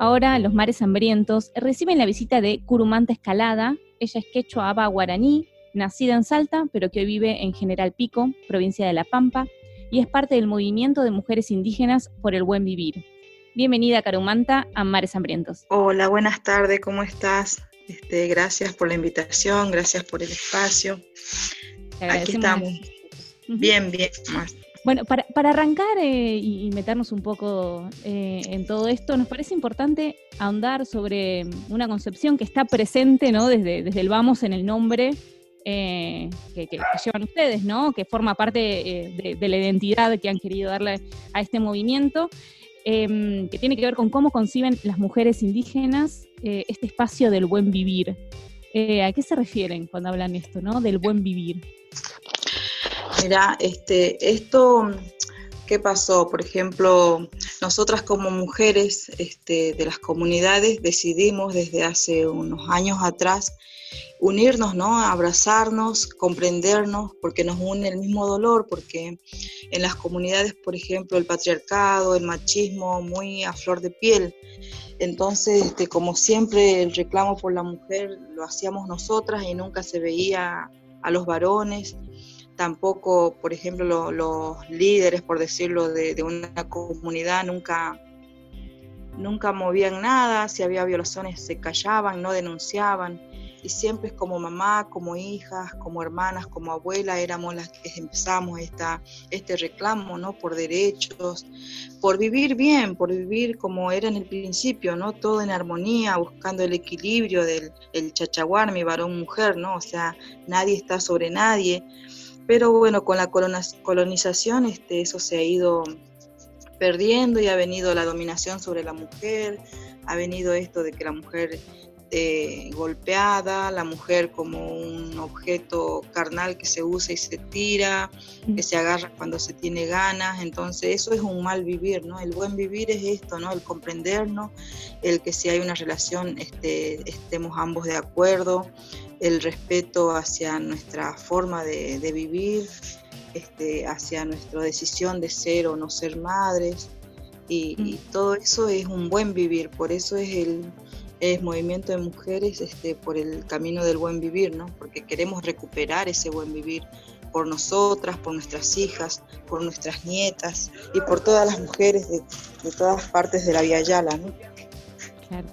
Ahora los mares hambrientos reciben la visita de Curumanta Escalada. Ella es quechua aba guaraní, nacida en Salta, pero que hoy vive en General Pico, provincia de La Pampa, y es parte del movimiento de mujeres indígenas por el buen vivir. Bienvenida, Carumanta, a Mares Hambrientos. Hola, buenas tardes, ¿cómo estás? Este, gracias por la invitación, gracias por el espacio. Aquí estamos. Bien, bien. Bueno, para, arrancar eh, y, meternos un poco eh, en todo esto, nos parece importante ahondar sobre una concepción que está presente ¿no? desde, desde el vamos en el nombre eh, que, llevan ustedes, ¿no? que forma parte de, la identidad que han querido darle a este movimiento, em, que tiene que ver con cómo conciben las mujeres indígenas este espacio del buen vivir. ¿A qué se refieren cuando hablan esto, ¿no? del buen vivir? Mira, este, esto, ¿qué pasó? Por ejemplo, nosotras como mujeres este, de las comunidades decidimos desde hace unos años atrás unirnos, ¿no? Abrazarnos, comprendernos, porque nos une el mismo dolor, porque en las comunidades, por ejemplo, el patriarcado, el machismo, muy a flor de piel. Entonces, este, como siempre, el reclamo por la mujer lo hacíamos nosotras y nunca se veía a los varones tampoco, por ejemplo, los líderes, por decirlo, de, una comunidad nunca, nunca movían nada, si había violaciones se callaban, no denunciaban, y siempre como mamá, como hijas, como hermanas, como abuela, éramos las que empezamos esta, este reclamo, ¿no? Por derechos, por vivir bien, por vivir como era en el principio, ¿no? Todo en armonía, buscando el equilibrio del el chachaguar, mi varón mujer, ¿no? O sea, nadie está sobre nadie pero bueno, con la colonización este, eso se ha ido perdiendo y ha venido la dominación sobre la mujer, ha venido esto de que la mujer eh, golpeada, la mujer como un objeto carnal que se usa y se tira, mm. que se agarra cuando se tiene ganas, entonces eso es un mal vivir, ¿no? El buen vivir es esto, ¿no? El comprendernos, el que si hay una relación este, estemos ambos de acuerdo, el respeto hacia nuestra forma de, vivir, este, hacia nuestra decisión de ser o no ser madres. Y, mm. todo eso es un buen vivir, por eso es el movimiento de mujeres este, por el camino del buen vivir, ¿no? porque queremos recuperar ese buen vivir por nosotras, por nuestras hijas, por nuestras nietas y por todas las mujeres de, todas partes de la Vía Yala. ¿no? Claro.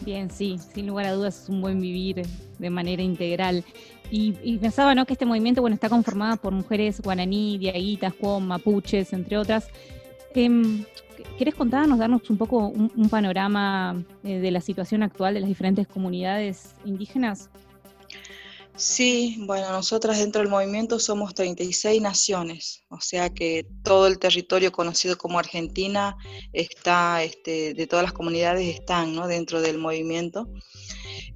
Bien, sí, sin lugar a dudas es un buen vivir de manera integral. Y, pensaba ¿no? que este movimiento bueno, está conformado por mujeres guaraní, diaguitas, juan, mapuches, entre otras. Eh, ¿Querés contarnos, darnos un poco un, panorama eh, de la situación actual de las diferentes comunidades indígenas? Sí, bueno, nosotras dentro del movimiento somos 36 naciones, o sea que todo el territorio conocido como Argentina está, este, de todas las comunidades están ¿no? dentro del movimiento.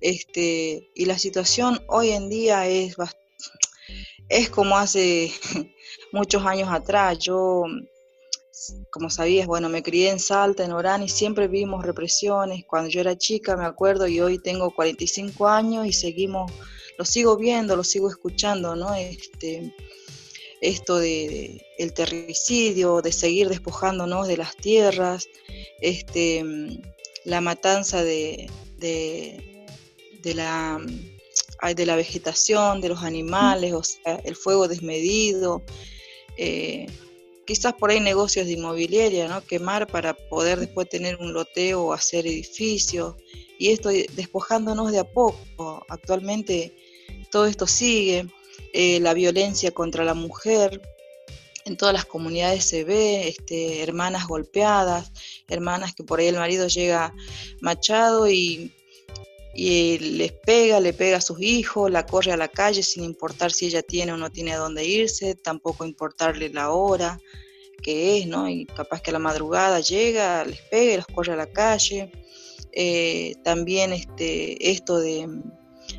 Este, y la situación hoy en día es, es como hace muchos años atrás. Yo, como sabías, bueno, me crié en Salta, en Orán, y siempre vimos represiones. Cuando yo era chica, me acuerdo, y hoy tengo 45 años y seguimos, lo sigo viendo, lo sigo escuchando, ¿no? Este, esto de, el terricidio, de seguir despojándonos de las tierras, este, la matanza de, de la, de la vegetación, de los animales, o sea, el fuego desmedido, eh, quizás por ahí negocios de inmobiliaria, ¿no? Quemar para poder después tener un loteo o hacer edificios, y esto despojándonos de a poco. Actualmente todo esto sigue, eh, la violencia contra la mujer, en todas las comunidades se ve, este, hermanas golpeadas, hermanas que por ahí el marido llega machado y y les pega, le pega a sus hijos, la corre a la calle sin importar si ella tiene o no tiene a dónde irse, tampoco importarle la hora que es, ¿no? Y capaz que a la madrugada llega, les pega y los corre a la calle. Eh, también este, esto de,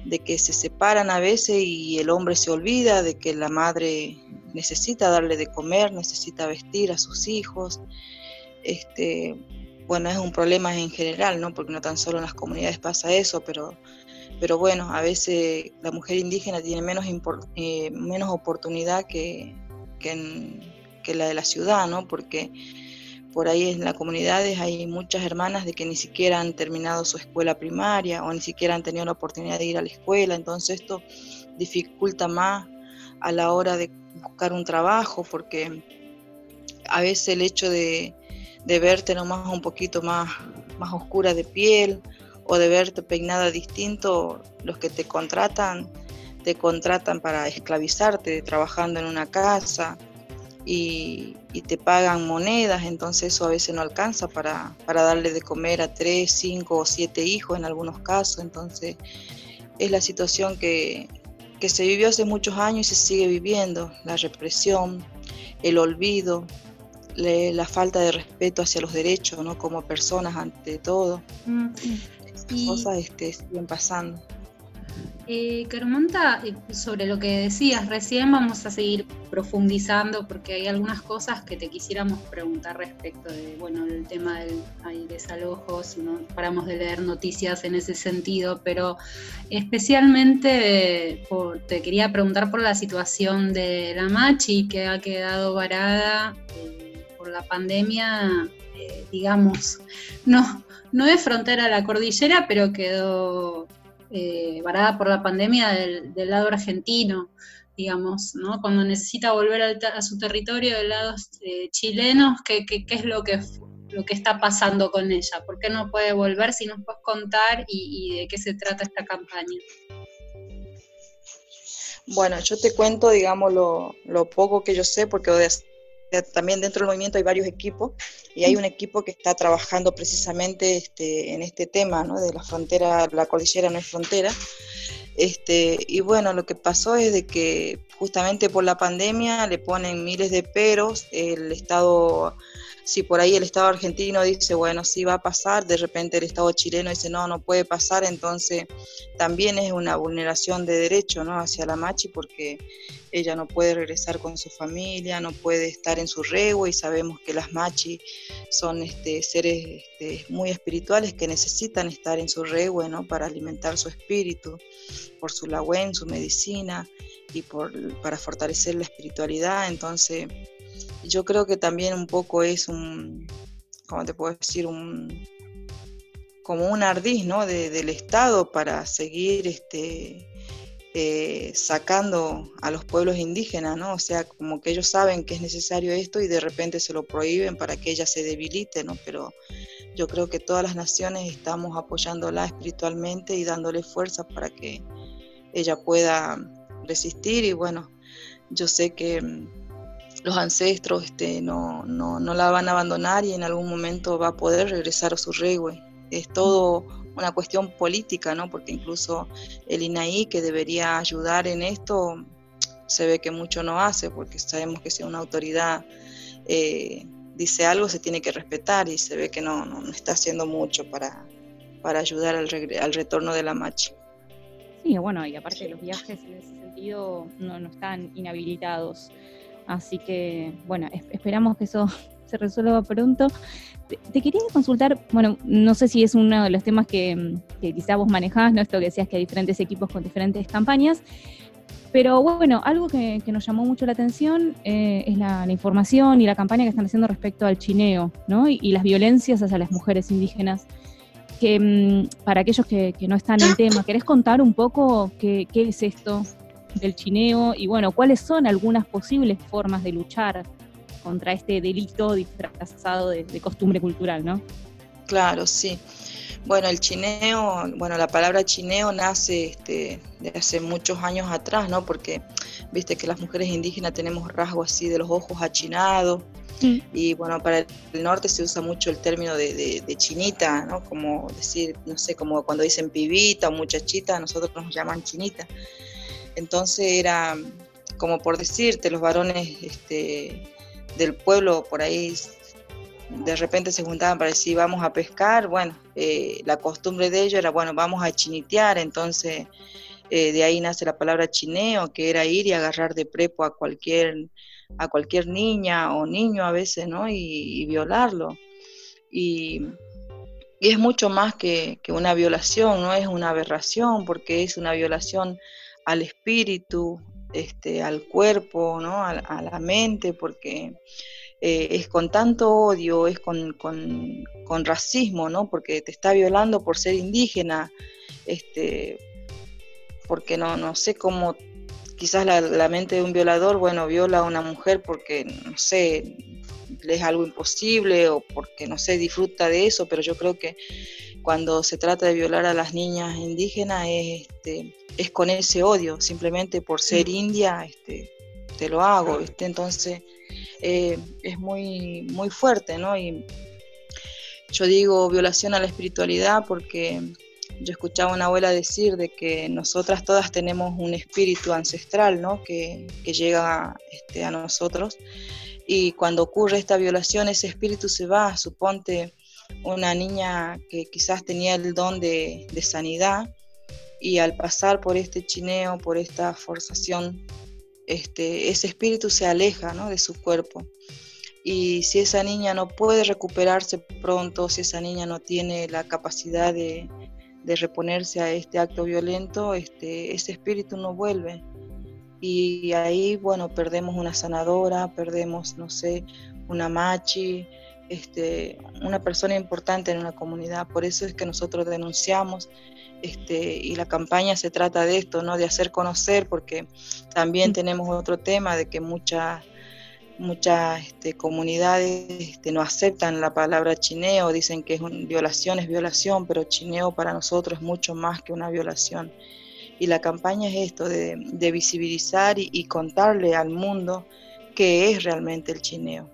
de que se separan a veces y el hombre se olvida de que la madre necesita darle de comer, necesita vestir a sus hijos. Este, bueno, es un problema en general, ¿no? Porque no tan solo en las comunidades pasa eso, pero, pero bueno, a veces la mujer indígena tiene menos, eh, menos oportunidad que, que, la de la ciudad, ¿no? Porque, por ahí en las comunidades hay muchas hermanas de que ni siquiera han terminado su escuela primaria o ni siquiera han tenido la oportunidad de ir a la escuela, entonces esto dificulta más a la hora de buscar un trabajo porque a veces el hecho de, de verte nomás un poquito más, más oscura de piel o de verte peinada distinto, los que te contratan, te contratan para esclavizarte trabajando en una casa y, te pagan monedas, entonces eso a veces no alcanza para, para darle de comer a tres, cinco o siete hijos en algunos casos, entonces es la situación que, que se vivió hace muchos años y se sigue viviendo, la represión, el olvido, la falta de respeto hacia los derechos, ¿no? Como personas ante todo. Mm, cosas este, siguen pasando. Eh, Carmonta, eh, sobre lo que decías recién, vamos a seguir profundizando porque hay algunas cosas que te quisiéramos preguntar respecto de, bueno, el tema del hay desalojos, no paramos de leer noticias en ese sentido, pero especialmente te quería preguntar por la situación de la Machi que ha quedado varada eh, por la pandemia, digamos, no, no es frontera a la cordillera, pero quedó eh, varada por la pandemia del, lado argentino, digamos, ¿no? Cuando necesita volver a, su territorio del lado eh, chileno, ¿qué, es lo que, lo que está pasando con ella? ¿Por qué no puede volver? Si nos puedes contar y, de qué se trata esta campaña. Bueno, yo te cuento, digamos, lo, lo poco que yo sé, porque también dentro del movimiento hay varios equipos y hay un equipo que está trabajando precisamente este, en este tema ¿no? de la frontera, la cordillera no es frontera. Este, y bueno, lo que pasó es de que justamente por la pandemia le ponen miles de peros, el Estado si por ahí el Estado argentino dice, bueno, sí va a pasar, de repente el Estado chileno dice, no, no puede pasar, entonces también es una vulneración de derecho ¿no? hacia la Machi porque ella no puede regresar con su familia, no puede estar en su rego y sabemos que las Machi son este, seres este, muy espirituales que necesitan estar en su rego ¿no? para alimentar su espíritu, por su lagüen, su medicina y por, para fortalecer la espiritualidad, entonces yo creo que también un poco es un, ¿cómo te puedo decir? Un, como un ardiz, ¿no? del Estado para seguir este, eh, sacando a los pueblos indígenas, ¿no? O sea, como que ellos saben que es necesario esto y de repente se lo prohíben para que ella se debilite, ¿no? Pero yo creo que todas las naciones estamos apoyándola espiritualmente y dándole fuerza para que ella pueda resistir y bueno, yo sé que los ancestros este, no, la van a abandonar y en algún momento va a poder regresar a su regue. Es todo una cuestión política, ¿no? Porque incluso el INAI, que debería ayudar en esto, se ve que mucho no hace, porque sabemos que si una autoridad eh, dice algo, se tiene que respetar y se ve que no, está haciendo mucho para, ayudar al, al retorno de la machi. Sí, bueno, y aparte los viajes en ese sentido no están inhabilitados. Así que, bueno, esperamos que eso se resuelva pronto. Te, quería consultar, bueno, no sé si es uno de los temas que, que quizá vos manejás, ¿no? Esto que decías que hay diferentes equipos con diferentes campañas. Pero bueno, algo que, nos llamó mucho la atención eh, es la, información y la campaña que están haciendo respecto al chineo, ¿no? Y, las violencias hacia las mujeres indígenas. Que mm, para aquellos que, no están en tema, ¿querés contar un poco qué, qué es esto? Del chineo y bueno, cuáles son algunas posibles formas de luchar contra este delito disfrazado de, costumbre cultural, ¿no? Claro, sí. Bueno, el chineo, bueno, la palabra chineo nace este, de hace muchos años atrás, ¿no? Porque viste que las mujeres indígenas tenemos rasgos así de los ojos achinados. Y bueno, para el norte se usa mucho el término de, de, chinita, ¿no? Como decir, no sé, como cuando dicen pibita o muchachita, nosotros nos llaman chinita. Entonces era como por decirte, los varones este, del pueblo por ahí de repente se juntaban para decir vamos a pescar, bueno, eh, la costumbre de ellos era, bueno, vamos a chinitear, entonces eh, de ahí nace la palabra chineo, que era ir y agarrar de prepo a cualquier, a cualquier niña o niño a veces, ¿no? Y, violarlo. Y, es mucho más que una violación, no es una aberración, porque es una violación al espíritu, este, al cuerpo, ¿no? a, la mente, porque eh, es con tanto odio, es con, con, racismo, ¿no? Porque te está violando por ser indígena, este, porque no, no sé cómo, quizás la, la mente de un violador, bueno, viola a una mujer porque, no sé, le es algo imposible o porque, no sé, disfruta de eso, pero yo creo que cuando se trata de violar a las niñas indígenas es, este, es con ese odio, simplemente por ser india, este, te lo hago, ¿viste? Entonces eh, es muy, muy fuerte, ¿no? Y yo digo violación a la espiritualidad porque yo escuchaba a una abuela decir de que nosotras todas tenemos un espíritu ancestral, ¿no? Que, que llega este, a nosotros. Y cuando ocurre esta violación, ese espíritu se va, suponte una niña que quizás tenía el don de, de sanidad y al pasar por este chineo, por esta forzación este, ese espíritu se aleja de su cuerpo. Y si esa niña no puede recuperarse pronto, si esa niña no tiene la capacidad de, reponerse a este acto violento, este, ese espíritu no vuelve. Y ahí, bueno, perdemos una sanadora, perdemos, no sé, una machi, este, una persona importante en una comunidad. Por eso es que nosotros denunciamos este, y la campaña se trata de esto, ¿no? de hacer conocer, porque también tenemos otro tema de que muchas muchas este, comunidades este, no aceptan la palabra chineo, dicen que es un, violación es violación, pero chineo para nosotros es mucho más que una violación. Y la campaña es esto, de, visibilizar y, y, contarle al mundo qué es realmente el chineo.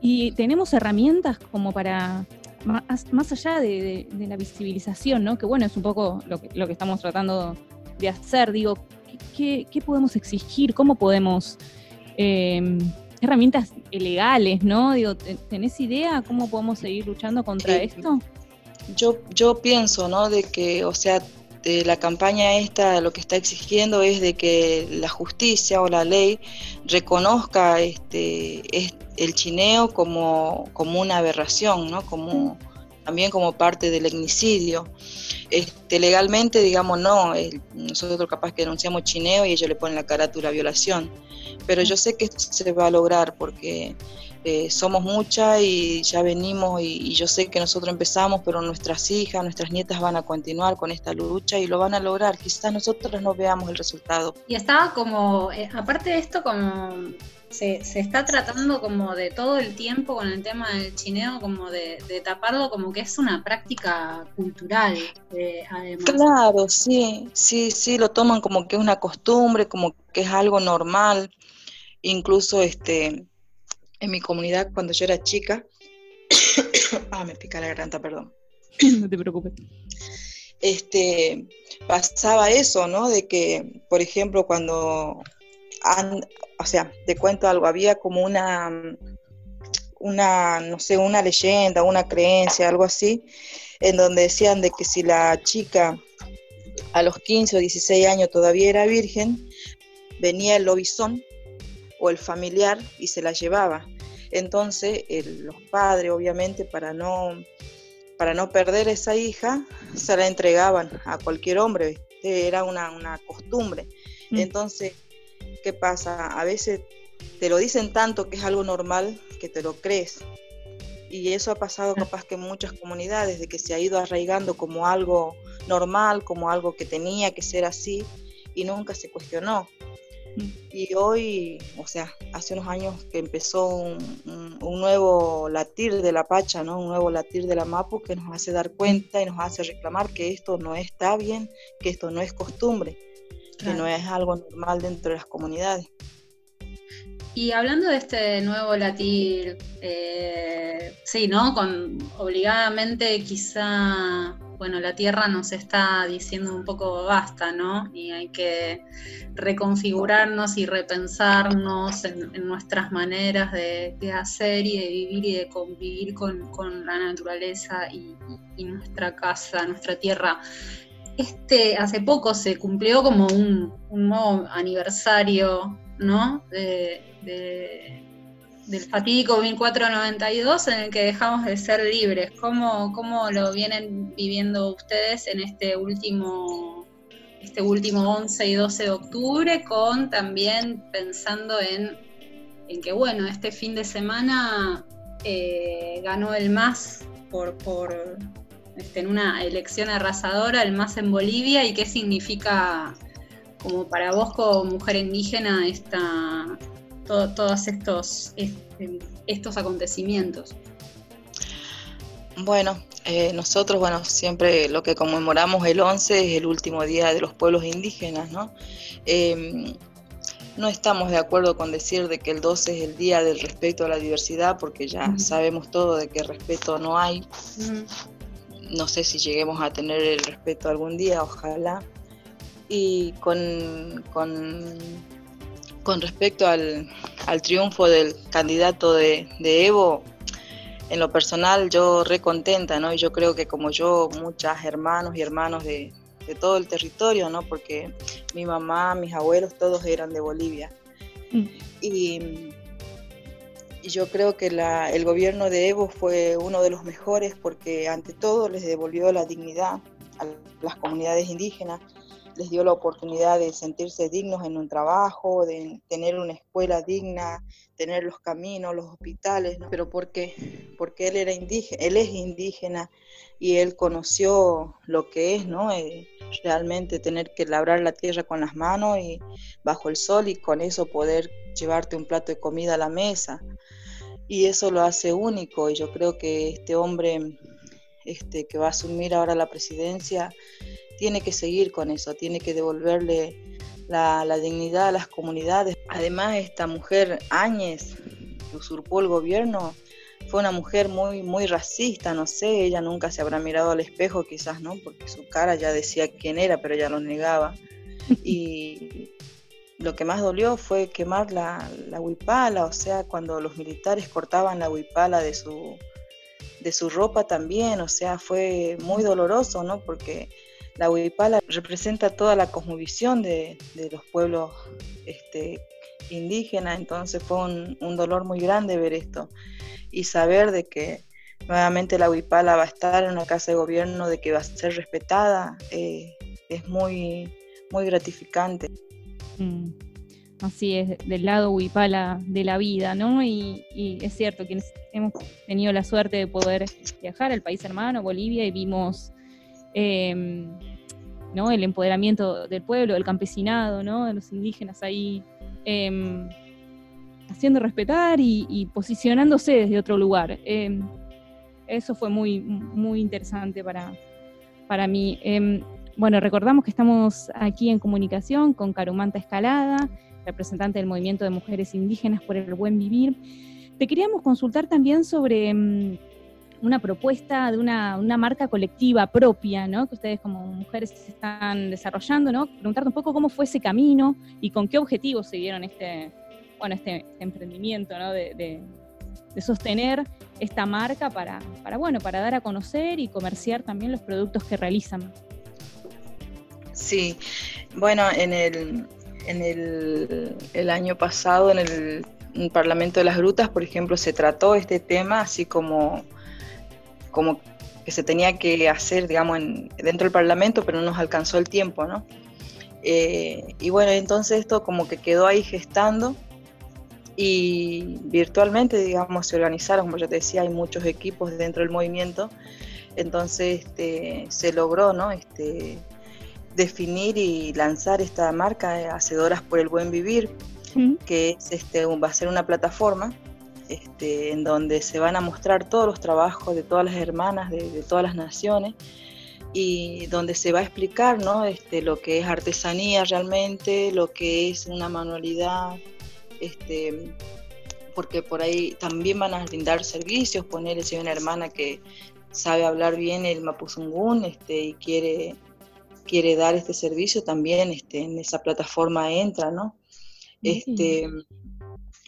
Y tenemos herramientas como para más, allá de, la visibilización, ¿no? que bueno, es un poco lo que, lo que estamos tratando de hacer, digo, ¿qué, podemos exigir? ¿Cómo podemos... Em, herramientas legales, ¿no? Digo, ¿tenés idea cómo podemos seguir luchando contra esto? Yo, yo pienso, ¿no? De que, o sea, la campaña esta lo que está exigiendo es de que la justicia o la ley reconozca este, el chineo como, como una aberración, ¿no? como, también como parte del etnicidio. Este, legalmente, digamos, no, nosotros capaz que denunciamos chineo y ellos le ponen la carátula violación, pero yo sé que esto se va a lograr porque eh, somos muchas y ya venimos y, yo sé que nosotros empezamos, pero nuestras hijas, nuestras nietas van a continuar con esta lucha y lo van a lograr. Quizás nosotros no veamos el resultado. Y estaba como, eh, aparte de esto, como se, se, está tratando como de todo el tiempo con el tema del chineo, como de, taparlo como que es una práctica cultural, eh, además. Claro, sí, sí, sí, lo toman como que es una costumbre, como que es algo normal. Incluso este en mi comunidad cuando yo era chica. ah, me pica la garganta, perdón. no te preocupes. Este, pasaba eso, ¿no? De que, por ejemplo, cuando, o sea, te cuento algo, había como una, una, no sé, una leyenda, una creencia, algo así, en donde decían de que si la chica a los 15 o 16 años todavía era virgen, venía el lobizón o el familiar y se la llevaba. Entonces los padres, obviamente, para no, para no perder esa hija, se la entregaban a cualquier hombre, era una, costumbre. Mm. Entonces, ¿qué pasa? A veces te lo dicen tanto que es algo normal que te lo crees. Y eso ha pasado capaz que en muchas comunidades, de que se ha ido arraigando como algo normal, como algo que tenía que ser así, y nunca se cuestionó. Y hoy, o sea, hace unos años que empezó un, nuevo latir de la Pacha, ¿no? Un nuevo latir de la Mapu que nos hace dar cuenta y nos hace reclamar que esto no está bien, que esto no es costumbre, que no es algo normal dentro de las comunidades. Y hablando de este nuevo latir, eh, sí, ¿no? Con obligadamente quizá bueno, la Tierra nos está diciendo un poco basta, ¿no? Y hay que reconfigurarnos y repensarnos en, nuestras maneras de, hacer y de vivir y de convivir con, la naturaleza y, nuestra casa, nuestra tierra. Este, hace poco se cumplió como un, nuevo aniversario, ¿no? Del fatídico 1492 en el que dejamos de ser libres. ¿Cómo, ¿Cómo, lo vienen viviendo ustedes en este último, este último 11 y 12 de octubre, con también pensando en en que, bueno, este fin de semana eh, ganó el MAS por, por este, en una elección arrasadora, el MAS en Bolivia, y qué significa como para vos como mujer indígena esta, todos estos, este, estos acontecimientos. Bueno, eh, nosotros, bueno, siempre lo que conmemoramos el 11 es el último día de los pueblos indígenas, ¿no? Em, no estamos de acuerdo con decir de que el 12 es el día del respeto a la diversidad, porque ya sabemos todo de que respeto no hay. No sé si lleguemos a tener el respeto algún día, ojalá. Y con, con, respecto al, triunfo del candidato de, de Evo, en lo personal yo recontenta, ¿no? Y yo creo que como yo, muchas hermanos y hermanos de, todo el territorio, ¿no? Porque mi mamá, mis abuelos, todos eran de Bolivia. Mm. Y, yo creo que el gobierno de Evo fue uno de los mejores porque ante todo les devolvió la dignidad a las comunidades indígenas, les dio la oportunidad de sentirse dignos en un trabajo, de tener una escuela digna, tener los caminos, los hospitales, pero ¿por qué? Porque él era indígena, él es indígena y él conoció lo que es, ¿no? Eh, realmente tener que labrar la tierra con las manos y bajo el sol y con eso poder llevarte un plato de comida a la mesa. Y eso lo hace único y yo creo que este hombre este, que va a asumir ahora la presidencia tiene que seguir con eso, tiene que devolverle la, dignidad a las comunidades. Además, esta mujer Áñez, que usurpó el gobierno, fue una mujer muy, muy racista, no sé, ella nunca se habrá mirado al espejo quizás, ¿no? Porque su cara ya decía quién era, pero ella lo negaba. Y lo que más dolió fue quemar la, la huipala, o sea, cuando los militares cortaban la huipala de su, de su ropa también, o sea, fue muy doloroso, ¿no? Porque la huipala representa toda la cosmovisión de, los pueblos este, indígenas, entonces fue un, dolor muy grande ver esto y saber de que nuevamente la huipala va a estar en una casa de gobierno, de que va a ser respetada, eh, es muy, muy gratificante. Mm, así es, del lado huipala de la vida, ¿no? Y, es cierto, quienes hemos tenido la suerte de poder viajar al país hermano, Bolivia, y vimos Em, ¿no? el empoderamiento del pueblo, del campesinado, ¿no? de los indígenas ahí em, haciendo respetar y, posicionándose desde otro lugar. Em, eso fue muy, muy interesante para, para mí. bueno, recordamos que estamos aquí en comunicación con Carumanta Escalada, representante del Movimiento de Mujeres Indígenas por el Buen Vivir. Te queríamos consultar también sobre una propuesta de una, marca colectiva propia, ¿no? Que ustedes como mujeres están desarrollando, ¿no? Preguntarte un poco cómo fue ese camino y con qué objetivos se dieron este, bueno, este, emprendimiento, ¿no? De, sostener esta marca para, para, bueno, para dar a conocer y comerciar también los productos que realizan. Sí, bueno, en el, en el, año pasado, en el Parlamento de las Grutas, por ejemplo, se trató este tema así como como que se tenía que hacer, digamos, dentro del Parlamento, pero no nos alcanzó el tiempo, ¿no? Eh, y bueno, entonces esto como que quedó ahí gestando y virtualmente, digamos, se organizaron, como yo te decía, hay muchos equipos dentro del movimiento, entonces este, se logró, ¿no? Este, definir y lanzar esta marca, eh, Hacedoras por el Buen Vivir, que es, este, va a ser una plataforma este, en donde se van a mostrar todos los trabajos de todas las hermanas de, todas las naciones y donde se va a explicar ¿no? este, lo que es artesanía realmente, lo que es una manualidad, este, porque por ahí también van a brindar servicios, ponerle si hay una hermana que sabe hablar bien el mapuzungún este, y quiere, quiere dar este servicio, también este, en esa plataforma entra, ¿no? Este,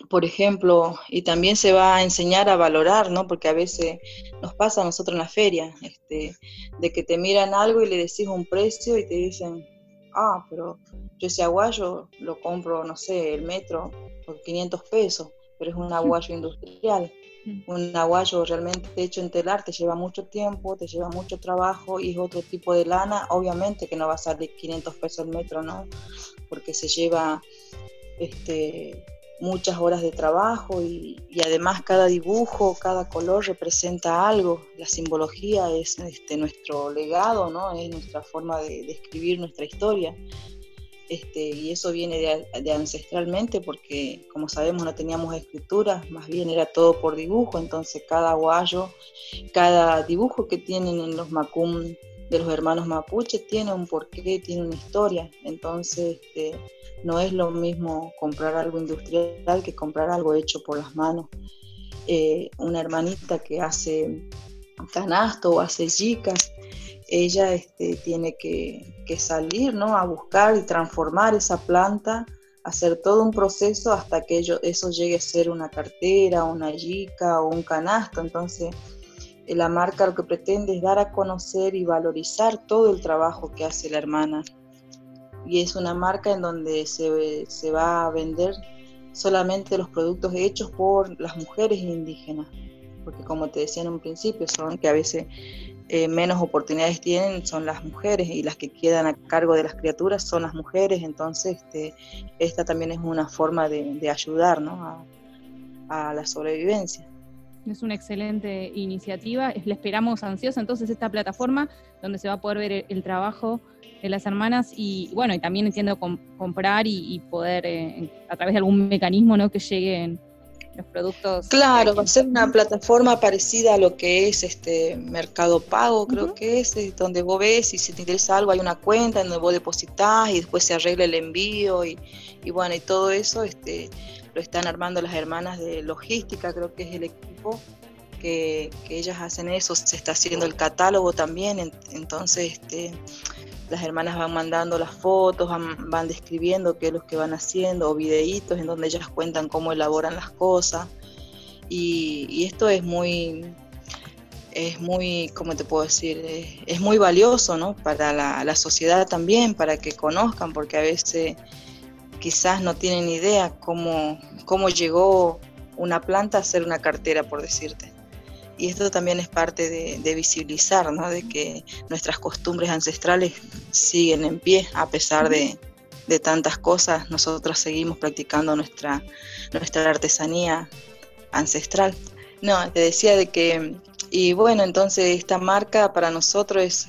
por ejemplo, y también se va a enseñar a valorar, ¿no? Porque a veces nos pasa a nosotros en la feria, este, de que te miran algo y le decís un precio y te dicen, ah, pero yo ese aguayo lo compro, no sé, el metro por 500 pesos, pero es un aguayo industrial. Mm. Un aguayo realmente hecho en telar te lleva mucho tiempo, te lleva mucho trabajo y es otro tipo de lana. Obviamente que no va a salir 500 pesos el metro, ¿no? Porque se lleva este, muchas horas de trabajo y, además cada dibujo, cada color representa algo. La simbología es este, nuestro legado, ¿no? es nuestra forma de, escribir nuestra historia. Este, y eso viene de, ancestralmente porque, como sabemos, no teníamos escritura, más bien era todo por dibujo, entonces cada guayo, cada dibujo que tienen en los macum de los hermanos mapuche tiene un porqué, tiene una historia, entonces este, no es lo mismo comprar algo industrial que comprar algo hecho por las manos. Eh, una hermanita que hace canasto o hace yicas, ella este, tiene que, salir ¿no? a buscar y transformar esa planta, hacer todo un proceso hasta que eso llegue a ser una cartera, una yica o un canasto. Entonces, eh, la marca lo que pretende es dar a conocer y valorizar todo el trabajo que hace la hermana y es una marca en donde se, se va a vender solamente los productos hechos por las mujeres indígenas, porque como te decía en un principio, son que a veces eh, menos oportunidades tienen son las mujeres y las que quedan a cargo de las criaturas son las mujeres, entonces este, esta también es una forma de, ayudar ¿no? a, a la sobrevivencia. Es una excelente iniciativa, le esperamos ansiosa entonces esta plataforma donde se va a poder ver el trabajo de las hermanas y bueno, y también entiendo comprar y, poder eh, a través de algún mecanismo ¿no? que lleguen productos. Claro, va a ser una plataforma parecida a lo que es este Mercado Pago, creo que es, donde vos ves y si te interesa algo hay una cuenta donde vos depositas y después se arregla el envío y, y bueno, y todo eso este lo están armando las hermanas de logística, creo que es el equipo que, que ellas hacen eso, se está haciendo el catálogo también, entonces este las hermanas van mandando las fotos, van, describiendo qué es lo que van haciendo, o videitos en donde ellas cuentan cómo elaboran las cosas. Y, esto es muy, es muy, ¿cómo te puedo decir? Es, muy valioso, ¿no? Para la, la, sociedad también, para que conozcan, porque a veces quizás no tienen idea cómo, cómo llegó una planta a ser una cartera, por decirte y esto también es parte de, visibilizar, ¿no? de que nuestras costumbres ancestrales siguen en pie a pesar de, tantas cosas, nosotros seguimos practicando nuestra, nuestra artesanía ancestral. No, te decía de que, y bueno, entonces esta marca para nosotros es,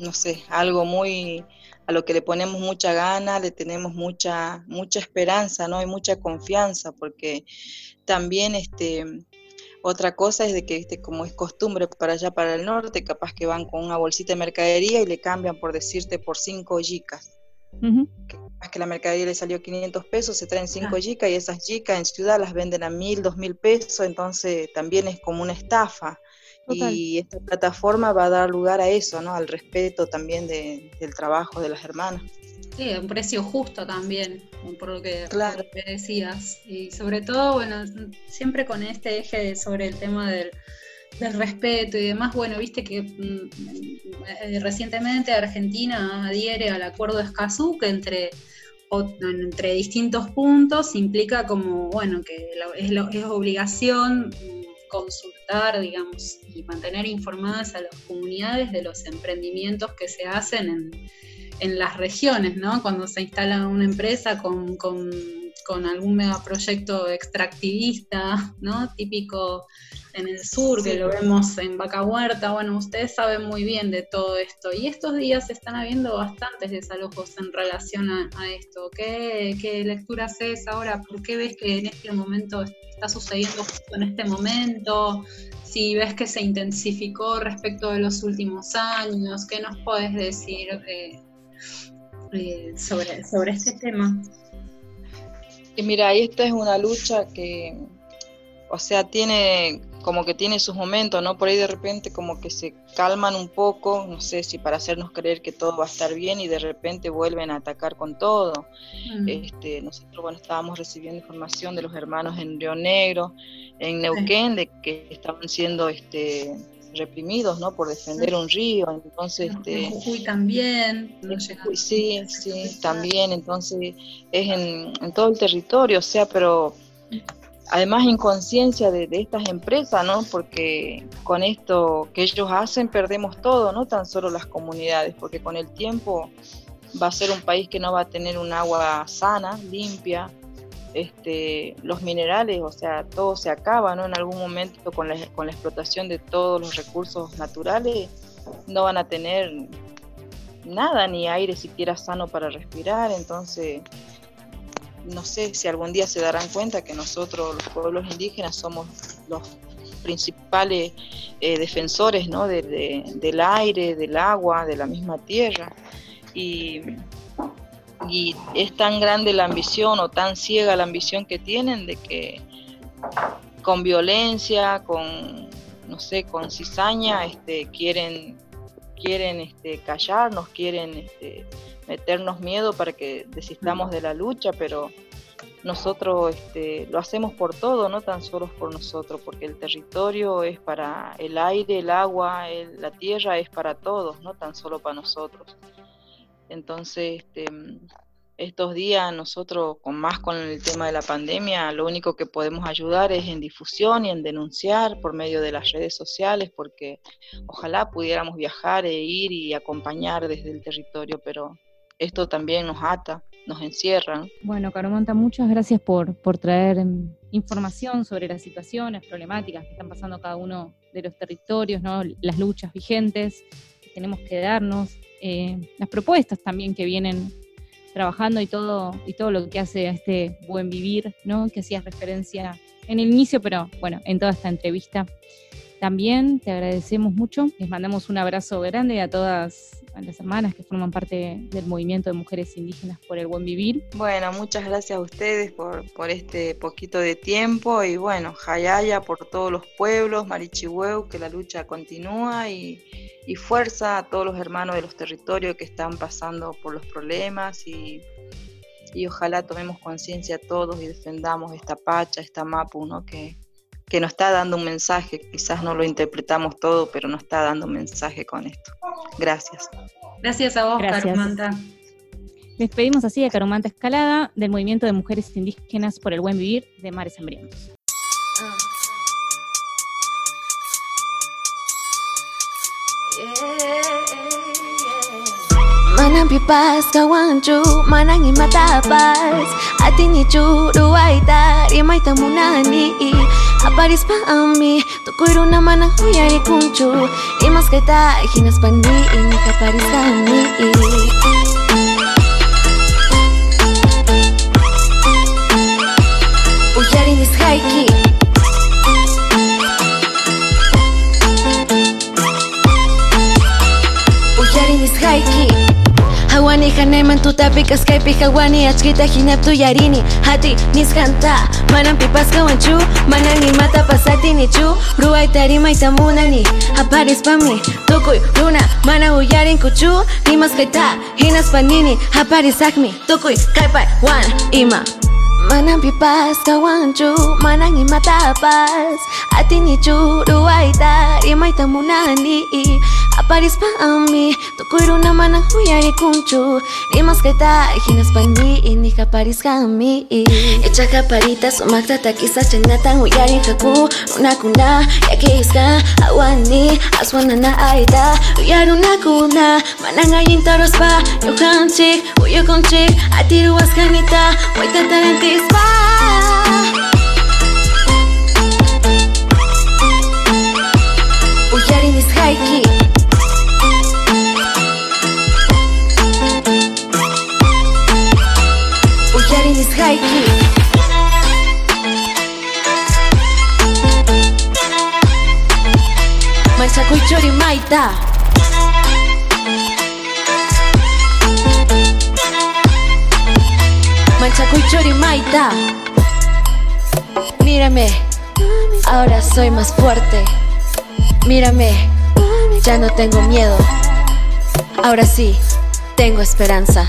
no sé, algo muy, a lo que le ponemos mucha gana, le tenemos mucha, mucha esperanza, ¿no? Y mucha confianza, porque también este, otra cosa es de que, ¿viste? como es costumbre para allá, para el norte, capaz que van con una bolsita de mercadería y le cambian, por decirte, por cinco yicas. Capaz que la mercadería le salió 500 pesos, se traen cinco ah. y esas yicas en ciudad las venden a mil, dos mil pesos, entonces también es como una estafa. Y esta plataforma va a dar lugar a eso, ¿no? Al respeto también del trabajo de las hermanas. Sí, un precio justo también, por lo que, decías. Y sobre todo, bueno, siempre con este eje sobre el tema del, respeto y demás, bueno, viste que mm, eh, recientemente Argentina adhiere al acuerdo de Escazú, que entre, entre distintos puntos implica como, bueno, que es, es obligación consultar, digamos, y mantener informadas a las comunidades de los emprendimientos que se hacen en en las regiones, ¿no? Cuando se instala una empresa con, con, algún megaproyecto extractivista, ¿no? Típico en el sur, que lo vemos en Vaca Huerta. Bueno, ustedes saben muy bien de todo esto. Y estos días están habiendo bastantes desalojos en relación a, esto. ¿Qué, ¿Qué, lectura haces ahora? ¿Por qué ves que en este momento está sucediendo justo en este momento? Si ves que se intensificó respecto de los últimos años, ¿qué nos puedes decir? Eh, eh, sobre, sobre este tema. Y mira, esta es una lucha que, o sea, tiene como que tiene sus momentos, ¿no? Por ahí de repente como que se calman un poco, no sé si para hacernos creer que todo va a estar bien y de repente vuelven a atacar con todo. Mm. Este, nosotros, bueno, estábamos recibiendo información de los hermanos en Río Negro, en Neuquén, de que estaban siendo este, reprimidos, ¿no? Por defender un río, entonces... Este, también. sí, sí, también, entonces es en, todo el territorio, o sea, pero además inconsciencia de, de estas empresas, ¿no? Porque con esto que ellos hacen perdemos todo, no tan solo las comunidades, porque con el tiempo va a ser un país que no va a tener un agua sana, limpia, este, los minerales, o sea, todo se acaba, ¿no? En algún momento con la, con la explotación de todos los recursos naturales no van a tener nada, ni aire siquiera sano para respirar, entonces no sé si algún día se darán cuenta que nosotros, los pueblos indígenas, somos los principales eh, defensores ¿no? del aire, del agua, de la misma tierra. Y, y, es tan grande la ambición o tan ciega la ambición que tienen de que con violencia, con, no sé, con cizaña, este, quieren, quieren este, callarnos, quieren este, meternos miedo para que desistamos de la lucha, pero nosotros este, lo hacemos por todo, no tan solo por nosotros, porque el territorio es para el aire, el agua, la tierra es para todos, no tan solo para nosotros. Entonces, este, estos días nosotros, con más con el tema de la pandemia, lo único que podemos ayudar es en difusión y en denunciar por medio de las redes sociales, porque ojalá pudiéramos viajar e ir y acompañar desde el territorio, pero esto también nos ata, nos encierra. Bueno, Caromanta, muchas gracias por, por traer em, información sobre las situaciones problemáticas que están pasando cada uno de los territorios, ¿no? las luchas vigentes que tenemos que darnos, eh, las propuestas también que vienen trabajando y todo, y todo lo que hace a este buen vivir, ¿no? que hacías referencia en el inicio, pero bueno, en toda esta entrevista. También te agradecemos mucho, les mandamos un abrazo grande a todas las hermanas que forman parte del movimiento de mujeres indígenas por el buen vivir. Bueno, muchas gracias a ustedes por, este poquito de tiempo y bueno, Jayaya por todos los pueblos, Marichihueu, que la lucha continúa y, y fuerza a todos los hermanos de los territorios que están pasando por los problemas y y ojalá tomemos conciencia todos y defendamos esta pacha, esta mapu, ¿no? que, que nos está dando un mensaje. Quizás no lo interpretamos todo, pero nos está dando un mensaje con esto. Gracias. Gracias a vos, Caromanta. Despedimos así a Caromanta Escalada del Movimiento de Mujeres Indígenas por el Buen Vivir de Mares Hambrientos. Pipas kawanchu, manang imatapas Atini churu aita, rimay tamunani Aparis pa ami, tukuiro naman ang huyari kunchu Imas kita, hinas kami momentu eta pik eskaipi jaguani Atskita jinebtu jarini, hati nizkanta Manan pipazka wantxu, manan nimata pasati nitxu Rua eta harima eta munani, aparez pami Tokoi runa, mana uiaren kutxu Nimaz gaita, hinaz panini, aparez akmi Tokoi kaipai wan, ima Manang pipas kawanchu, manang imatapas Atinichu ruwaita, rimayta munani Aparis pa ami, tukuiro naman ang huyari kunchu Rimas kita, hinaspandi, ini kaparis kami. Echa kaparita, sumakta takisa chanatang huyari kaku Runa kuna, yakiska, awani, aswana na aita Uyaru na kuna, manang ayin taros pa Yohanchik, uyokonchik, atiruas kanita изба У Ярины с хайки У Ярины с хайки Machacuy chori maita Chori maita Mírame, ahora soy más fuerte. Mírame, ya no tengo miedo. Ahora sí, tengo esperanza.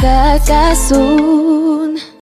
Kakasu